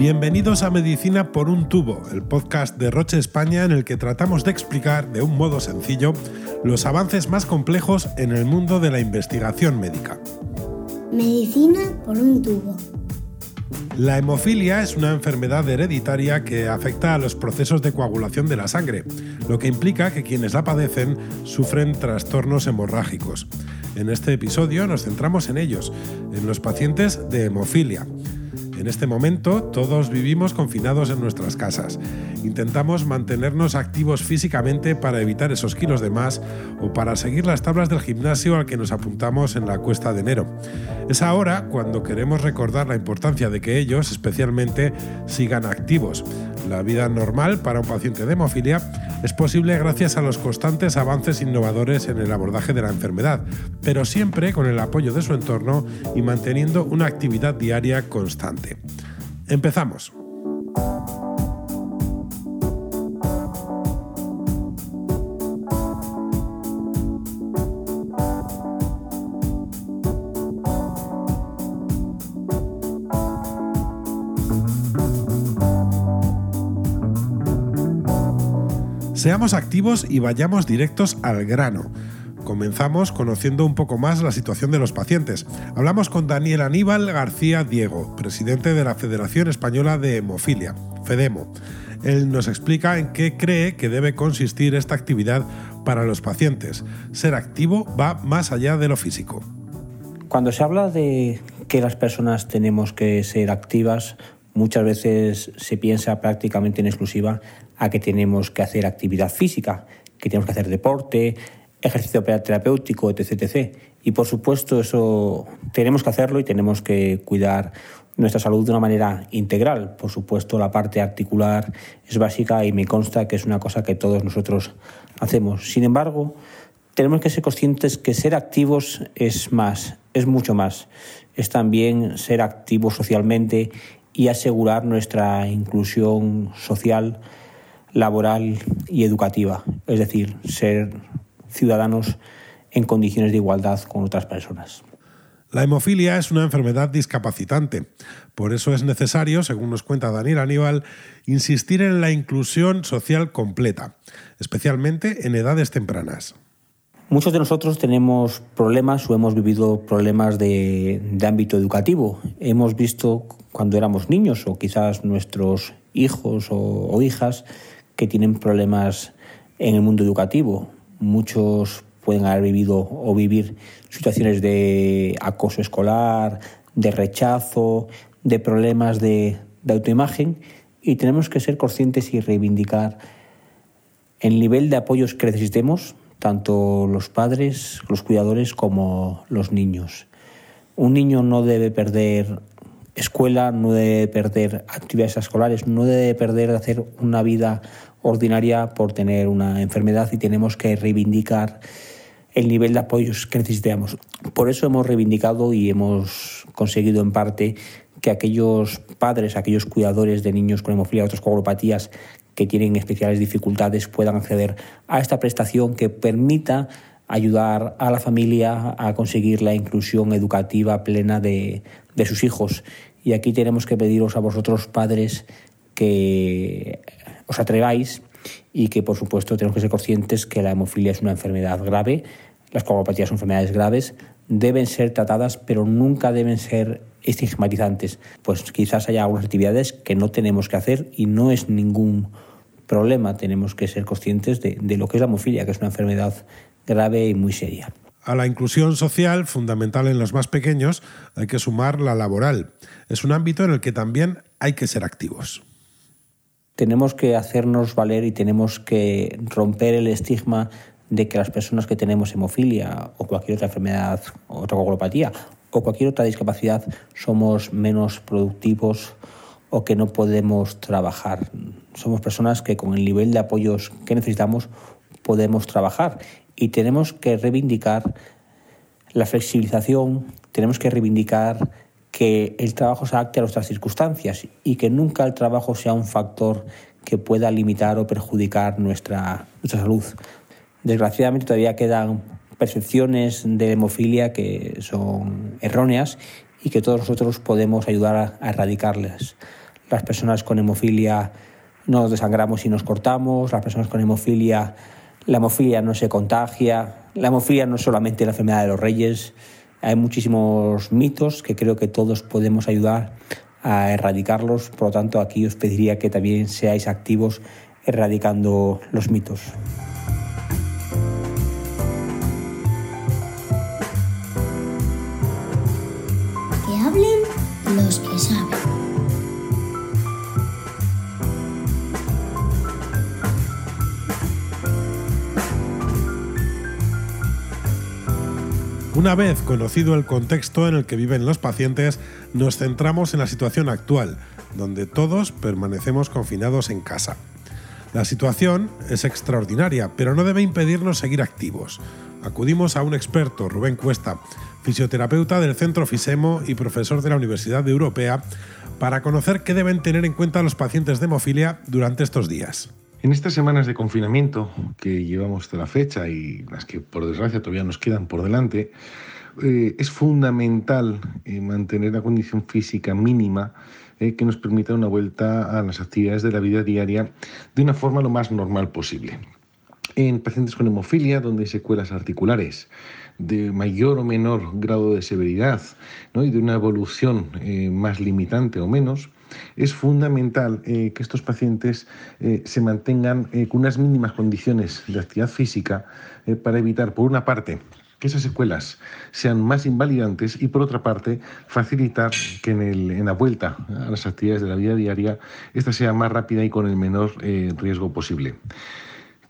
Bienvenidos a Medicina por un tubo, el podcast de Roche España en el que tratamos de explicar de un modo sencillo los avances más complejos en el mundo de la investigación médica. Medicina por un tubo. La hemofilia es una enfermedad hereditaria que afecta a los procesos de coagulación de la sangre, lo que implica que quienes la padecen sufren trastornos hemorrágicos. En este episodio nos centramos en ellos, en los pacientes de hemofilia. En este momento todos vivimos confinados en nuestras casas. Intentamos mantenernos activos físicamente para evitar esos kilos de más o para seguir las tablas del gimnasio al que nos apuntamos en la cuesta de enero. Es ahora cuando queremos recordar la importancia de que ellos especialmente sigan activos. La vida normal para un paciente de hemofilia es posible gracias a los constantes avances innovadores en el abordaje de la enfermedad, pero siempre con el apoyo de su entorno y manteniendo una actividad diaria constante. Empezamos. Seamos activos y vayamos directos al grano. Comenzamos conociendo un poco más la situación de los pacientes. Hablamos con Daniel Aníbal García Diego, presidente de la Federación Española de Hemofilia, FEDEMO. Él nos explica en qué cree que debe consistir esta actividad para los pacientes. Ser activo va más allá de lo físico. Cuando se habla de que las personas tenemos que ser activas, muchas veces se piensa prácticamente en exclusiva a que tenemos que hacer actividad física, que tenemos que hacer deporte, ejercicio terapéutico, etc, Y por supuesto eso tenemos que hacerlo y tenemos que cuidar nuestra salud de una manera integral. Por supuesto la parte articular es básica y me consta que es una cosa que todos nosotros hacemos. Sin embargo, tenemos que ser conscientes que ser activos es más, es mucho más. Es también ser activos socialmente y asegurar nuestra inclusión social, laboral y educativa, es decir, ser ciudadanos en condiciones de igualdad con otras personas. La hemofilia es una enfermedad discapacitante. Por eso es necesario, según nos cuenta Daniel Aníbal, insistir en la inclusión social completa, especialmente en edades tempranas. Muchos de nosotros tenemos problemas o hemos vivido problemas de, ámbito educativo. Hemos visto cuando éramos niños o quizás nuestros hijos o, hijas que tienen problemas en el mundo educativo. Muchos pueden haber vivido o vivir situaciones de acoso escolar, de rechazo, de problemas de, autoimagen y tenemos que ser conscientes y reivindicar el nivel de apoyos que necesitemos tanto los padres, los cuidadores como los niños. Un niño no debe perder escuela, no debe perder actividades escolares, no debe perder de hacer una vida ordinaria por tener una enfermedad y tenemos que reivindicar el nivel de apoyos que necesitamos. Por eso hemos reivindicado y hemos conseguido en parte que aquellos padres, aquellos cuidadores de niños con hemofilia y otras coagulopatías que tienen especiales dificultades puedan acceder a esta prestación que permita ayudar a la familia a conseguir la inclusión educativa plena de, de sus hijos. Y aquí tenemos que pediros a vosotros, padres, que os atreváis y que, por supuesto, tenemos que ser conscientes que la hemofilia es una enfermedad grave, las coagulopatías son enfermedades graves, deben ser tratadas, pero nunca deben ser estigmatizantes. Pues quizás haya algunas actividades que no tenemos que hacer y no es ningún problema. Tenemos que ser conscientes de, de lo que es la hemofilia, que es una enfermedad grave y muy seria. A la inclusión social, fundamental en los más pequeños, hay que sumar la laboral. Es un ámbito en el que también hay que ser activos. Tenemos que hacernos valer y tenemos que romper el estigma de que las personas que tenemos hemofilia o cualquier otra enfermedad, otra coagulopatía o cualquier otra discapacidad somos menos productivos o que no podemos trabajar. Somos personas que con el nivel de apoyos que necesitamos podemos trabajar y tenemos que reivindicar la flexibilización, tenemos que reivindicar que el trabajo se adapte a nuestras circunstancias y que nunca el trabajo sea un factor que pueda limitar o perjudicar nuestra, nuestra salud. Desgraciadamente todavía quedan percepciones de hemofilia que son erróneas y que todos nosotros podemos ayudar a, erradicarlas. las personas con hemofilia no nos desangramos y nos cortamos, las personas con hemofilia, la hemofilia no se contagia, la hemofilia no es solamente la enfermedad de los reyes, hay muchísimos mitos que creo que todos podemos ayudar a erradicarlos, por lo tanto aquí os pediría que también seáis activos erradicando los mitos. Una vez conocido el contexto en el que viven los pacientes, nos centramos en la situación actual, donde todos permanecemos confinados en casa. La situación es extraordinaria, pero no debe impedirnos seguir activos. Acudimos a un experto, Rubén Cuesta, fisioterapeuta del Centro Fisemo y profesor de la Universidad Europea, para conocer qué deben tener en cuenta los pacientes de hemofilia durante estos días. En estas semanas de confinamiento que llevamos hasta la fecha y las que por desgracia todavía nos quedan por delante, eh, es fundamental eh, mantener la condición física mínima eh, que nos permita una vuelta a las actividades de la vida diaria de una forma lo más normal posible. En pacientes con hemofilia, donde hay secuelas articulares de mayor o menor grado de severidad ¿no? y de una evolución más limitante o menos, es fundamental eh, que estos pacientes eh, se mantengan eh, con unas mínimas condiciones de actividad física para evitar, por una parte, que esas secuelas sean más invalidantes y por otra parte facilitar que en, la vuelta a las actividades de la vida diaria esta sea más rápida y con el menor riesgo posible.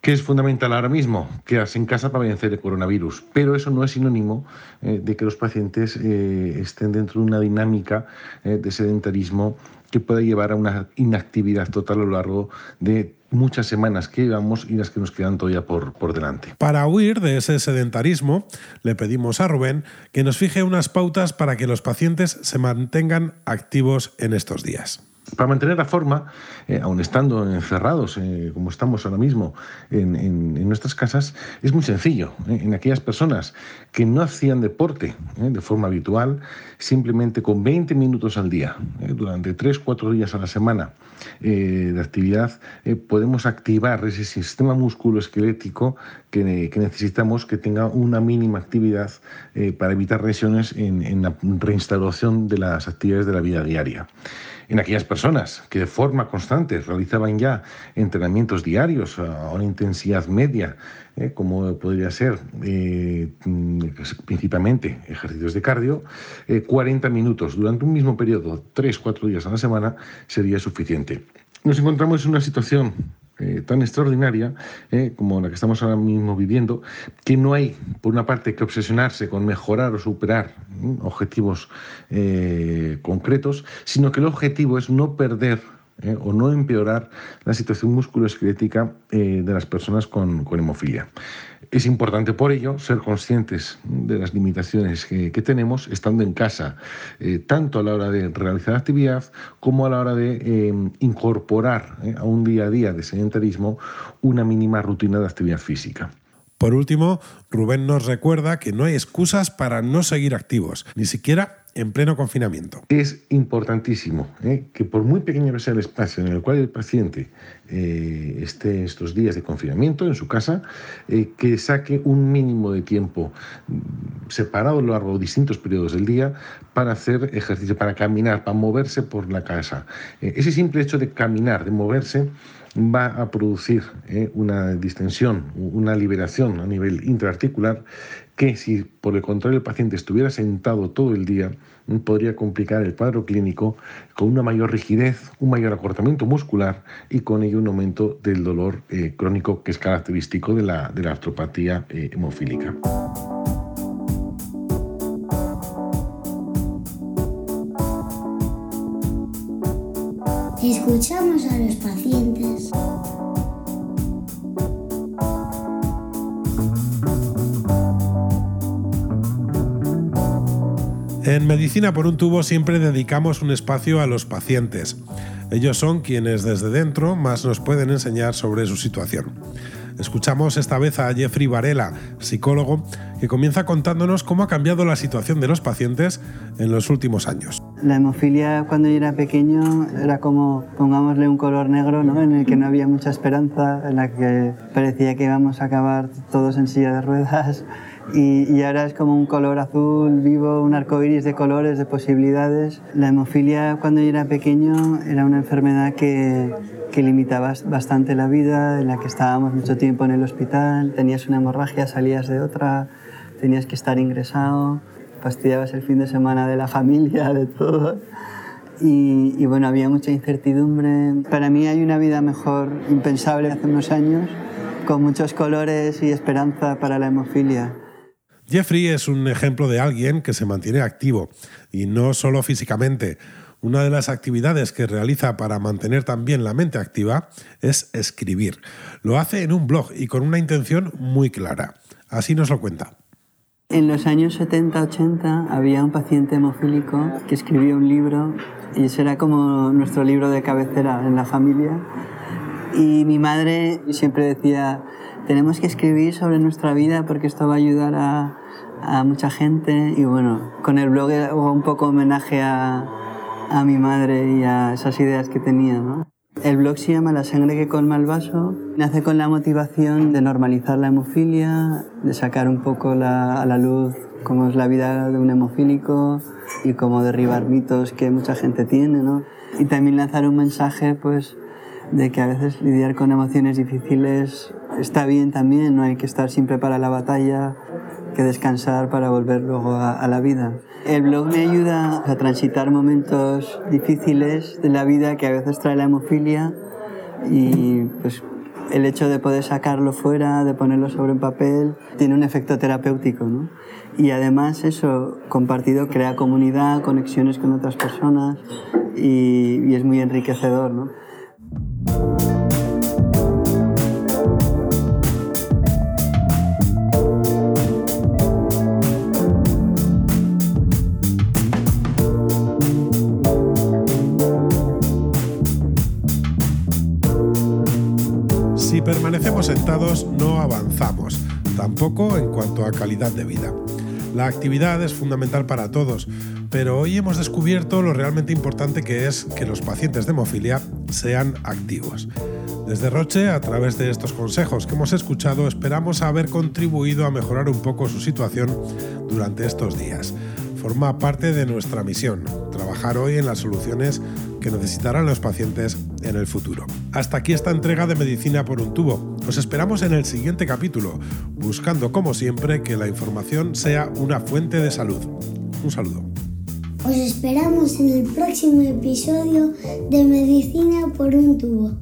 ¿Qué es fundamental ahora mismo? Quedarse en casa para vencer el coronavirus. Pero eso no es sinónimo de que los pacientes estén dentro de una dinámica de sedentarismo que pueda llevar a una inactividad total a lo largo de muchas semanas que llevamos y las que nos quedan todavía por, por delante. Para huir de ese sedentarismo, le pedimos a Rubén que nos fije unas pautas para que los pacientes se mantengan activos en estos días. Para mantener la forma, eh, aun estando encerrados, eh, como estamos ahora mismo en, nuestras casas, es muy sencillo. Eh. En aquellas personas que no hacían deporte de forma habitual, simplemente con 20 minutos al día, durante 3-4 días a la semana de actividad, podemos activar ese sistema musculoesquelético que, que, necesitamos que tenga una mínima actividad para evitar lesiones en, en la reinstauración de las actividades de la vida diaria en aquellas personas que de forma constante realizaban ya entrenamientos diarios a una intensidad media, eh, como podría ser eh, principalmente ejercicios de cardio, 40 eh, minutos durante un mismo periodo, 3-4 días a la semana, sería suficiente. Nos encontramos en una situación tan extraordinaria como la que estamos ahora mismo viviendo, que no hay, por una parte, que obsesionarse con mejorar o superar objetivos eh, concretos, sino que el objetivo es no perder o no empeorar la situación musculoesquelética de las personas con hemofilia. Es importante por ello ser conscientes de las limitaciones que, tenemos estando en casa, eh, tanto a la hora de realizar actividad como a la hora de eh, incorporar eh, a un día a día de sedentarismo una mínima rutina de actividad física. Por último, Rubén nos recuerda que no hay excusas para no seguir activos, ni siquiera en pleno confinamiento. Es importantísimo ¿eh? que por muy pequeño que sea el espacio en el cual el paciente eh, esté estos días de confinamiento en su casa, eh, que saque un mínimo de tiempo mm, separado a lo largo de distintos periodos del día para hacer ejercicio, para caminar, para moverse por la casa. ese simple hecho de caminar, de moverse, va a producir una distensión, una liberación a nivel intraarticular que si por el contrario el paciente estuviera sentado todo el día, podría complicar el cuadro clínico con una mayor rigidez, un mayor acortamiento muscular y con ello un aumento del dolor eh, crónico que es característico de la, de la artropatía eh, hemofílica. Escuchamos a los pacientes. En Medicina por un tubo siempre dedicamos un espacio a los pacientes. Ellos son quienes desde dentro más nos pueden enseñar sobre su situación. Escuchamos esta vez a Jeffrey Varela, psicólogo, que comienza contándonos cómo ha cambiado la situación de los pacientes en los últimos años. La hemofilia cuando yo era pequeño era como, pongámosle un color negro, ¿no? en el que no había mucha esperanza, en la que parecía que íbamos a acabar todos en silla de ruedas. Y, y, ahora es como un color azul vivo, un arco iris de colores, de posibilidades. La hemofilia cuando yo era pequeño era una enfermedad que, que limitaba bastante la vida, en la que estábamos mucho tiempo en el hospital, tenías una hemorragia, salías de otra, tenías que estar ingresado, fastidiabas el fin de semana de la familia, de todo. Y, y, bueno, había mucha incertidumbre. Para mí hay una vida mejor, impensable hace unos años, con muchos colores y esperanza para la hemofilia. Jeffrey es un ejemplo de alguien que se mantiene activo, y no solo físicamente. Una de las actividades que realiza para mantener también la mente activa es escribir. Lo hace en un blog y con una intención muy clara. Así nos lo cuenta. En los años 70-80 había un paciente hemofílico que escribió un libro y ese era como nuestro libro de cabecera en la familia. Y mi madre siempre decía, tenemos que escribir sobre nuestra vida porque esto va a ayudar a, a mucha gente. Y bueno, con el blog hago un poco homenaje a, a mi madre y a esas ideas que tenía. ¿no? El blog se llama La sangre que colma el vaso. Nace con la motivación de normalizar la hemofilia, de sacar un poco la, a la luz cómo es la vida de un hemofílico y cómo derribar mitos que mucha gente tiene, ¿no? Y también lanzar un mensaje, pues, de que a veces lidiar con emociones difíciles está bien también, no hay que estar siempre para la batalla, que descansar para volver luego a, la vida. El blog me ayuda a transitar momentos difíciles de la vida que a veces trae la hemofilia y pues el hecho de poder sacarlo fuera, de ponerlo sobre un papel, tiene un efecto terapéutico, ¿no? Y además eso, compartido, crea comunidad, conexiones con otras personas y, y es muy enriquecedor, ¿no? Permanecemos sentados no avanzamos, tampoco en cuanto a calidad de vida. La actividad es fundamental para todos, pero hoy hemos descubierto lo realmente importante que es que los pacientes de hemofilia sean activos. Desde Roche, a través de estos consejos que hemos escuchado, esperamos haber contribuido a mejorar un poco su situación durante estos días. Forma parte de nuestra misión, trabajar hoy en las soluciones que necesitarán los pacientes en el futuro. Hasta aquí esta entrega de Medicina por un tubo. Os esperamos en el siguiente capítulo, buscando como siempre que la información sea una fuente de salud. Un saludo. Os esperamos en el próximo episodio de Medicina por un tubo.